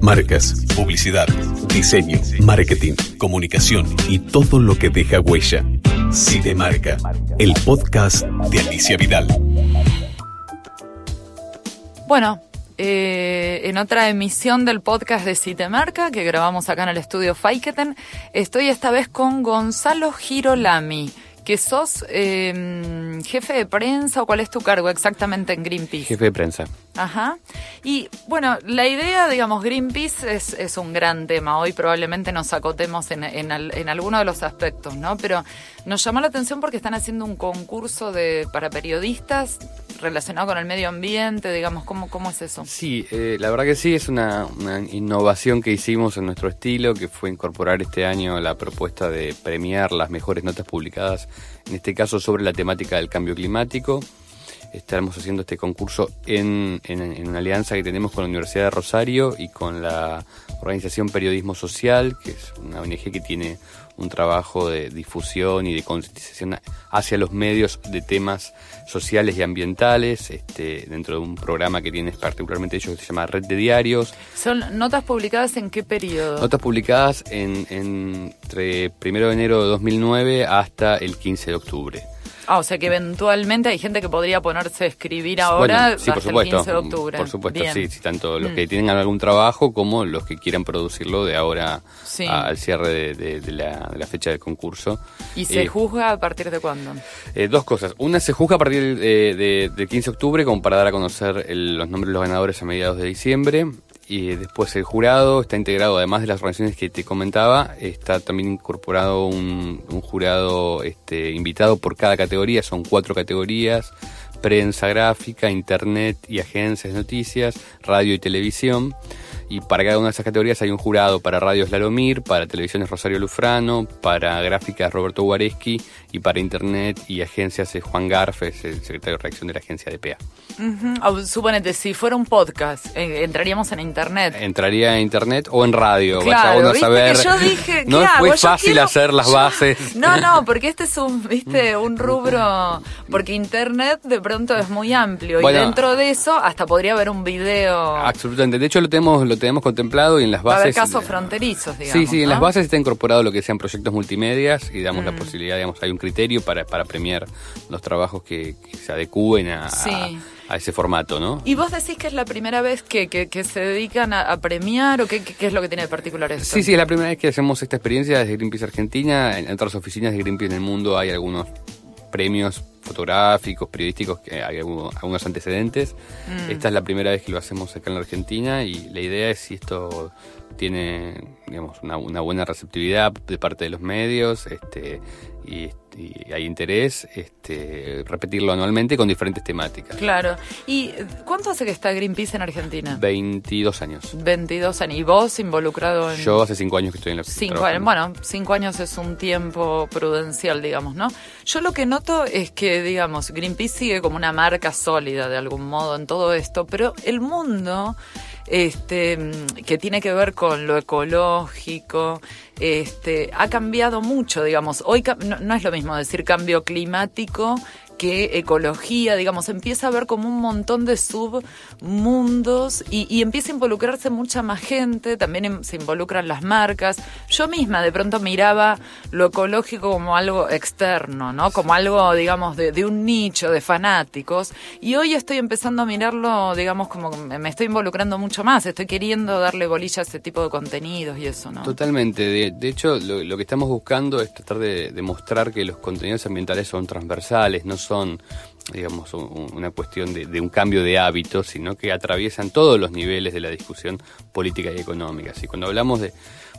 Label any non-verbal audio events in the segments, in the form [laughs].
Marcas, publicidad, diseño, marketing, comunicación y todo lo que deja huella. Cinemarca, el podcast de Alicia Vidal. Bueno, eh, en otra emisión del podcast de Citemarca que grabamos acá en el estudio Faiketen, estoy esta vez con Gonzalo Girolami que sos eh, jefe de prensa o cuál es tu cargo exactamente en Greenpeace. Jefe de prensa. Ajá. Y bueno, la idea, digamos, Greenpeace es, es un gran tema. Hoy probablemente nos acotemos en, en, en alguno de los aspectos, ¿no? Pero nos llamó la atención porque están haciendo un concurso de para periodistas relacionado con el medio ambiente, digamos, ¿cómo, cómo es eso? Sí, eh, la verdad que sí, es una, una, innovación que hicimos en nuestro estilo, que fue incorporar este año la propuesta de premiar las mejores notas publicadas, en este caso sobre la temática del cambio climático. Estamos haciendo este concurso en, en, en una alianza que tenemos con la Universidad de Rosario y con la Organización Periodismo Social, que es una ONG que tiene un trabajo de difusión y de concientización hacia los medios de temas sociales y ambientales, este, dentro de un programa que tiene particularmente ellos que se llama Red de Diarios. ¿Son notas publicadas en qué periodo? Notas publicadas en, en, entre primero de enero de 2009 hasta el 15 de octubre. Ah, o sea que eventualmente hay gente que podría ponerse a escribir ahora bueno, sí, por hasta supuesto, el 15 de octubre. Por supuesto, Bien. sí, sí, tanto los Mm. que tienen algún trabajo como los que quieran producirlo de ahora Sí. a- al cierre de, de- de la, de la fecha del concurso. ¿Y se Eh, juzga a partir de cuándo? Eh, dos cosas. Una, se juzga a partir de, de- del 15 de octubre, como para dar a conocer el- los nombres de los ganadores a mediados de diciembre. Y después el jurado está integrado, además de las organizaciones que te comentaba, está también incorporado un, jurado este, invitado por cada categoría, son cuatro categorías, prensa gráfica, internet y agencias de noticias, radio y televisión. Y para cada una de esas categorías hay un jurado para radios Laromir, para televisiones Rosario Lufrano, para gráficas Roberto Guareschi y para internet y agencias es Juan Garf, es el secretario de redacción de la agencia DPA. Ujú. Ah, Suponete, si fuera un podcast, eh, entraríamos en internet. Entraría en internet o en radio, Claro, vaya uno a saber. que yo dije, [laughs] no ¿qué hago? fue fácil quiero- hacer las bases. [laughs] No, no, porque este es un, viste, un rubro, porque internet de pronto es muy amplio Bueno. y dentro de eso hasta podría haber un video, Absolutamente. De hecho lo tenemos, lo tenemos contemplado y en las va a haber bases. casos fronterizos, digamos. Sí, sí, en las bases está incorporado lo que sean proyectos multimedias y damos la Mm. posibilidad, digamos, hay un criterio para, para premiar los trabajos que, que se adecúen a, Sí. a, a ese formato, ¿no? ¿Y vos decís que es la primera vez que, que, que se dedican a, a premiar o qué, es lo que tiene de particular esto? Sí, sí, es la primera vez que hacemos esta experiencia desde Greenpeace Argentina. En otras oficinas de Greenpeace en el mundo hay algunos premios fotográficos, periodísticos, que hay algunos, antecedentes. Mm. Esta es la primera vez que lo hacemos acá en la Argentina y la idea es si esto tiene, digamos, una, una buena receptividad de parte de los medios este, y, y hay interés, este, repetirlo anualmente con diferentes temáticas. Claro. ¿Y cuánto hace que está Greenpeace en Argentina? 22 años. 22 años. ¿Y vos involucrado en...? Yo hace 5 años que estoy en la. Cinco años, bueno, cinco años es un tiempo prudencial, digamos, ¿no? Yo lo que noto es que, digamos, Greenpeace sigue como una marca sólida de algún modo en todo esto, pero el mundo, este, mm, que tiene que ver con lo ecológico, este, ha cambiado mucho, digamos. Hoy no, no es lo mismo decir cambio climático que ecología, digamos, empieza a ver como un montón de submundos y, y empieza a involucrarse mucha más gente, también em- se involucran las marcas. Yo misma de pronto miraba lo ecológico como algo externo, ¿no? Como algo, digamos, de, un nicho de fanáticos. Y hoy estoy empezando a mirarlo, digamos, como me estoy involucrando mucho más, estoy queriendo darle bolilla a ese tipo de contenidos y eso, ¿no? Totalmente. De, hecho, lo, que estamos buscando es tratar de demostrar que los contenidos ambientales son transversales, digamos, un- una cuestión de, de un cambio de hábitos, sino que atraviesan todos los niveles de la discusión política y económica. Y cuando hablamos de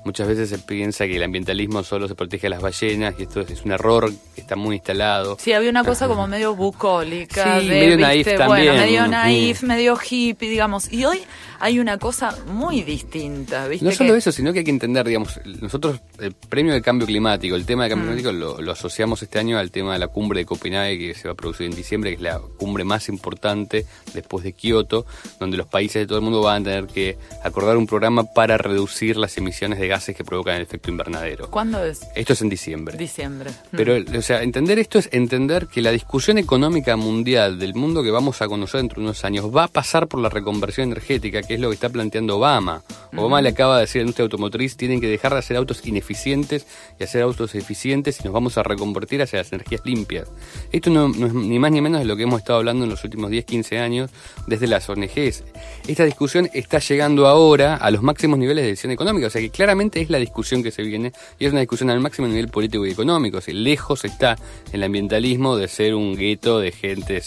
Muchas veces se piensa que el ambientalismo solo se protege a las ballenas y esto es, un error que está muy instalado. Sí, había una cosa como medio bucólica, Sí, de, medio naif bueno, también. medio Mm. naif, medio hippie, digamos. Y hoy hay una cosa muy distinta, ¿viste? No solo que- eso, sino que hay que entender, digamos, nosotros el premio de cambio climático, el tema de cambio Mm. climático lo, lo asociamos este año al tema de la cumbre de Copenhague que se va a producir en diciembre, que es la cumbre más importante después de Kioto, donde los países de todo el mundo van a tener que acordar un programa para reducir las emisiones de gases que provocan el efecto invernadero. ¿Cuándo es? Esto es en diciembre. Diciembre. Mm. Pero, o sea, entender esto es entender que la discusión económica mundial del mundo que vamos a conocer dentro de unos años va a pasar por la reconversión energética, que es lo que está planteando Obama. Obama le acaba de decir a la industria automotriz, tienen que dejar de hacer autos ineficientes y hacer autos eficientes y nos vamos a reconvertir hacia las energías limpias. Esto no, es ni más ni menos de lo que hemos estado hablando en los últimos 10, 15 años desde las ONGs. Esta discusión está llegando ahora a los máximos niveles de decisión económica, o sea que claramente es la discusión que se viene y es una discusión al máximo nivel político y económico. O lejos está el ambientalismo de ser un gueto de gente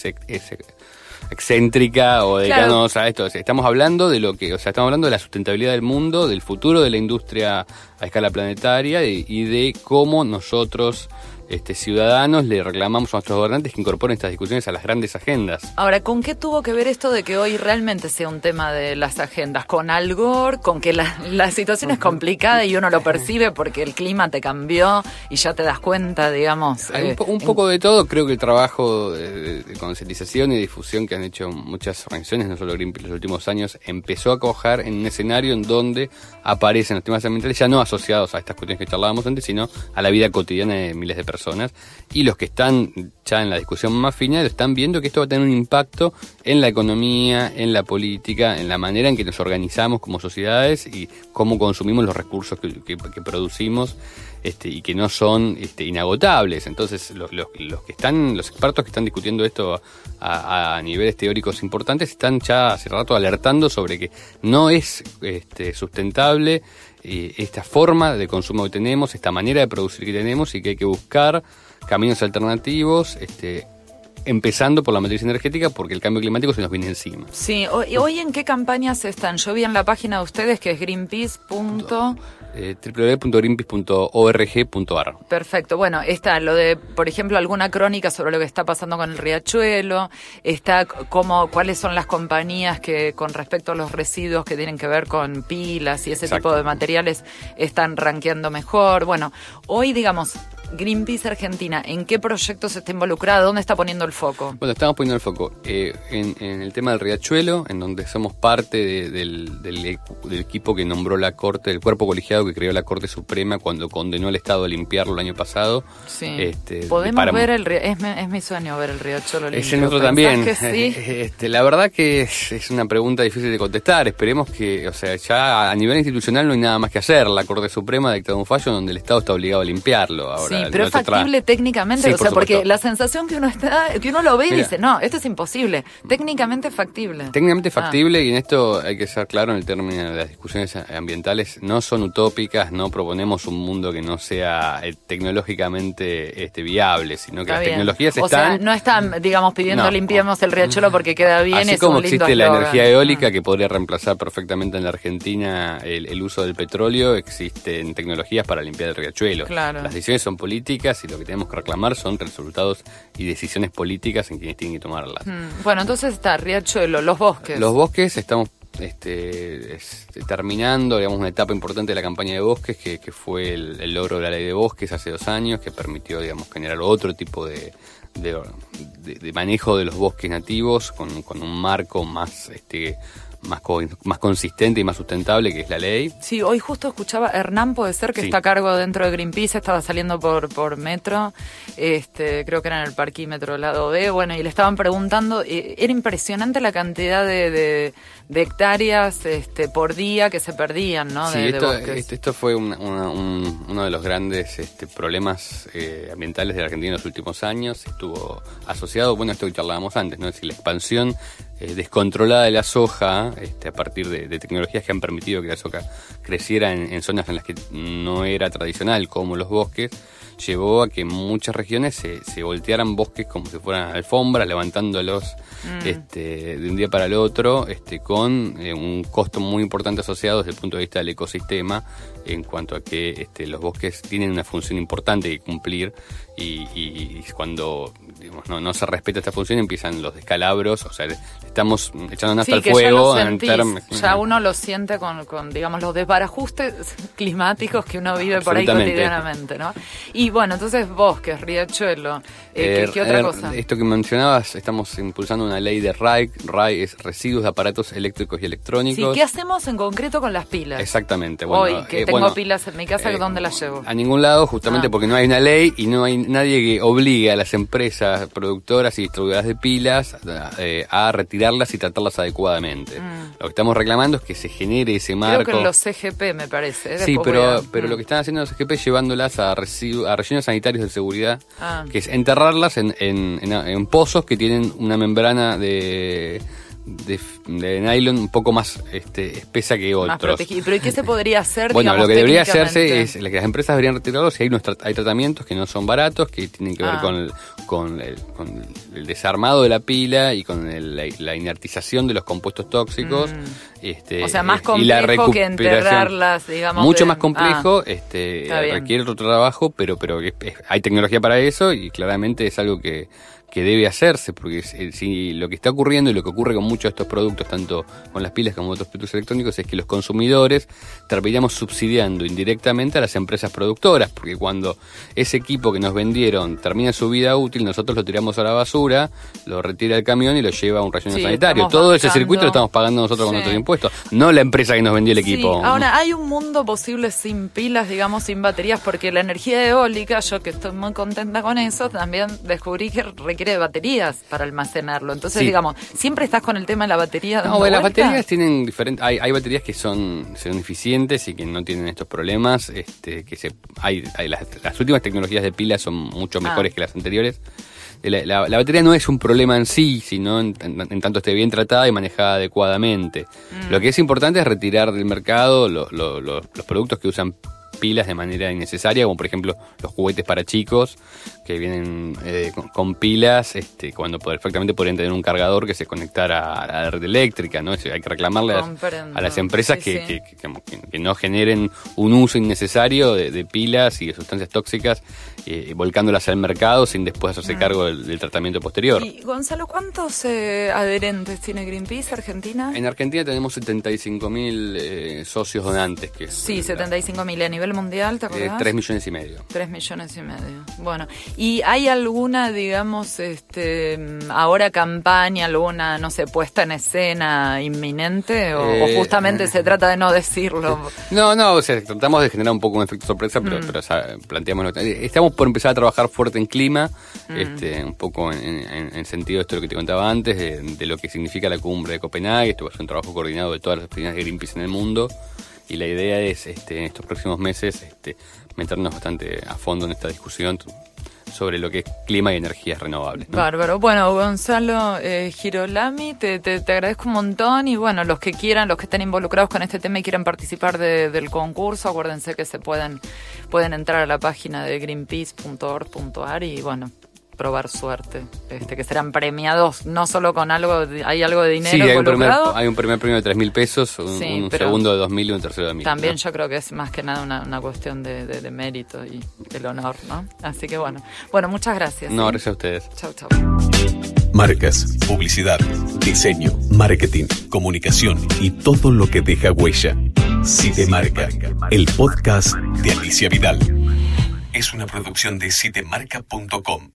excéntrica o dedicados a esto. estamos hablando de lo que, o sea, estamos hablando de la sustentabilidad del mundo, del futuro de la industria a escala planetaria y de cómo nosotros este, ciudadanos le reclamamos a nuestros gobernantes que incorporen estas discusiones a las grandes agendas. Ahora, ¿con qué tuvo que ver esto de que hoy realmente sea un tema de las agendas? ¿Con Algor? ¿Con que la, situación es complicada y uno lo percibe porque el clima te cambió y ya te das cuenta, digamos? un, eh, poco de todo. Creo que el trabajo de, concientización y difusión que han hecho muchas organizaciones, no solo Greenpeace, en los últimos años, empezó a cojar en un escenario en donde aparecen los temas ambientales ya no asociados a estas cuestiones que charlábamos antes, sino a la vida cotidiana de miles de personas personas y los que están ya en la discusión más final están viendo que esto va a tener un impacto en la economía, en la política, en la manera en que nos organizamos como sociedades y cómo consumimos los recursos que, producimos este, y que no son este, inagotables. Entonces, los, los, que están, los expertos que están discutiendo esto a, niveles teóricos importantes están ya hace rato alertando sobre que no es este, sustentable esta forma de consumo que tenemos, esta manera de producir que tenemos y que hay que buscar caminos alternativos, este, empezando por la matriz energética porque el cambio climático se nos viene encima. Sí, hoy, hoy en qué campañas están? Yo vi en la página de ustedes que es greenpeace eh, www.greenpeace.org.ar. Perfecto. Bueno, está lo de, por ejemplo, alguna crónica sobre lo que está pasando con el riachuelo, está como cuáles son las compañías que con respecto a los residuos que tienen que ver con pilas y ese tipo de materiales están rankeando mejor. Bueno, hoy digamos, Greenpeace Argentina, ¿en qué proyectos está involucrado? ¿Dónde está poniendo el foco? Bueno, estamos poniendo el foco eh, en, el tema del riachuelo, en donde somos parte del, equipo que nombró la Corte, el cuerpo colegiado que creó la Corte Suprema cuando condenó al Estado a limpiarlo el año pasado. Sí. Este, Podemos ver el es, es, mi sueño ver el riachuelo limpio. Es el nuestro también. [laughs] Este, la verdad que es, una pregunta difícil de contestar. Esperemos que, o sea, ya a nivel institucional no hay nada más que hacer. La Corte Suprema ha dictado un fallo donde el Estado está obligado a limpiarlo. Ahora, pero es factible técnicamente, o sea, porque la sensación que uno está, que uno lo ve y dice, no, esto es imposible. Técnicamente factible. Técnicamente ah. factible y en esto hay que ser claro en el término de las discusiones ambientales, no son utópicas, no proponemos un mundo que no sea eh, tecnológicamente este, viable, sino que las tecnologías están... O sea, no están, digamos, pidiendo limpiemos el riachuelo porque queda bien. Así como existe la energía eólica que podría reemplazar perfectamente en la Argentina el, uso del petróleo, existen tecnologías para limpiar el riachuelo. Claro. Las decisiones son políticas y lo que tenemos que reclamar son resultados y decisiones políticas en quienes tienen que tomarlas. Mm, bueno, entonces está Riachuelo, los bosques. Los bosques estamos este, terminando, digamos, una etapa importante de la campaña de bosques, que, fue el, logro de la ley de bosques hace dos años, que permitió, digamos, generar otro tipo de, de, manejo de los bosques nativos con, con un marco más este, más, más consistente y más sustentable, que es la ley. Sí, hoy justo escuchaba, Hernán puede ser que está a cargo dentro de Greenpeace, estaba saliendo por, por metro, este, creo que era en el parquímetro lado B, bueno, y le estaban preguntando, eh, era impresionante la cantidad de, de, hectáreas este, por día que se perdían, ¿no? Sí, esto, esto, fue uno de los grandes este, problemas eh, ambientales de la Argentina en los últimos años, estuvo asociado, bueno, esto que charlábamos antes, ¿no? Es decir, la expansión eh, descontrolada de la soja, este, a partir de, tecnologías que han permitido que la soja creciera en, zonas en las que no era tradicional, como los bosques, llevó a que en muchas regiones se, se voltearan bosques como si fueran alfombras, levantándolos mm. este, de un día para el otro, este, con eh, un costo muy importante asociado desde el punto de vista del ecosistema, en cuanto a que este, los bosques tienen una función importante que cumplir y, y cuando no, no, se respeta esta función, empiezan los descalabros, o sea, estamos echando nafta al fuego. Ya, uno lo siente con, con, digamos, los desbarajustes [laughs] climáticos que uno vive por ahí cotidianamente, ¿no? Y bueno, entonces bosques, riachuelo, eh, ¿qué, otra cosa? Esto que mencionabas, estamos impulsando una ley de RAI, RAI es residuos de aparatos eléctricos y electrónicos. Sí, ¿qué hacemos en concreto con las pilas? Exactamente. Bueno, Hoy, que eh, tengo pilas en mi casa, ¿dónde las llevo? A ningún lado, justamente ah. porque no hay una ley y no hay nadie que obligue a las empresas productoras y distribuidoras de pilas eh, a retirarlas y tratarlas adecuadamente. Mm. Lo que estamos reclamando es que se genere ese marco. Creo que en los CGP me parece. ¿eh? Sí, pero, a- pero Mm. lo que están haciendo los CGP es llevándolas a, a rellenos sanitarios de seguridad, Ah. que es enterrarlas en, en, en- en pozos que tienen una membrana de, de, de nylon un poco más este, espesa que otros. Pero ¿y qué se podría hacer? Bueno, digamos, lo que debería hacerse es que las empresas deberían retirarlo si hay, unos tra- hay tratamientos que no son baratos, que tienen que ver Ah. con, el, con, el, con el desarmado de la pila y con el- la, la inertización de los compuestos tóxicos. Este, Mm. O sea, más complejo que enterrarlas, digamos, Mucho de- más complejo, Ah. este, requiere otro trabajo, pero, pero que es- hay tecnología para eso y claramente es algo que, que debe hacerse, porque si, si lo que está ocurriendo y lo que ocurre con muchos de estos productos, tanto con las pilas como otros productos electrónicos, es que los consumidores terminamos subsidiando indirectamente a las empresas productoras, porque cuando ese equipo que nos vendieron termina su vida útil, nosotros lo tiramos a la basura, lo retira el camión y lo lleva a un relleno Sí, sanitario. Todo ese circuito lo estamos pagando nosotros con nuestros impuestos, no la empresa que nos vendió el equipo. Sí, ahora hay un mundo posible sin pilas, digamos, sin baterías, porque la energía eólica, yo que estoy muy contenta con eso, también descubrí que requiere de baterías para almacenarlo. Entonces, Sí. digamos, siempre estás con el tema de la batería. No, las baterías tienen diferentes. Hay, hay baterías que son, son eficientes y que no tienen estos problemas. Este, que se, hay, hay las, las últimas tecnologías de pilas son mucho Ah. mejores que las anteriores. La, la- la batería no es un problema en sí, sino en, en- en tanto esté bien tratada y manejada adecuadamente. Mm. Lo que es importante es retirar del mercado lo- lo- lo- los productos que usan pilas de manera innecesaria, como por ejemplo los juguetes para chicos que vienen eh, con, con pilas, este, cuando perfectamente podrían tener un cargador que se conectara a la red eléctrica, ¿no? Eso hay que reclamarle a las, Comprendo. a las empresas Sí, que, sí. que- que- que- que no generen un uso innecesario de, de pilas y de sustancias tóxicas, eh, volcándolas al mercado sin después hacerse cargo del, del tratamiento posterior. Mm. Y Gonzalo, ¿cuántos eh, adherentes tiene Greenpeace Argentina? En Argentina tenemos 75 mil socios donantes, que es Sí, la- 75 mil. ¿A nivel mundial, te eh, acordás? 3 millones y medio. Tres millones y medio. Bueno, ¿y hay alguna, digamos, este, ahora campaña, alguna, no sé, puesta en escena inminente? ¿O, o Eh, justamente eh. se trata de no decirlo? [laughs] No, no, o sea, tratamos de generar un poco un efecto sorpresa, pero, Mm. pero o sea, planteamos... eh, Estamos por empezar a trabajar fuerte en clima, Mm. este, un poco en, en- en sentido de esto lo que te contaba antes, de, de lo que significa la cumbre de Copenhague. Esto va a ser un trabajo coordinado de todas las oficinas de Greenpeace en el mundo. Y la idea es, este, en estos próximos meses, este, meternos bastante a fondo en esta discusión sobre lo que es clima y energías renovables. ¿no? Bárbaro. Bueno, Gonzalo eh, Girolami, te, te, te agradezco un montón y bueno, los que quieran, los que estén involucrados con este tema y quieran participar de- del concurso, acuérdense que se pueden, pueden entrar a la página de greenpeace.org.ar y bueno, probar suerte, este, que serán premiados no solo con algo, hay algo de dinero Sí, hay un, primer, hay un primer premio de 3 mil pesos, un, Sí, un pero segundo de 2 mil y un tercero de 1.000. También ¿no? yo creo que es más que nada una, una cuestión de, de- de mérito y del honor, ¿no? Así que bueno. Bueno, muchas gracias. No, ¿sí? gracias a ustedes. Chau, chau. Marcas, publicidad, diseño, marketing, comunicación y todo lo que deja huella. Marca, el podcast de Alicia Vidal. Es una producción de Citemarca.com.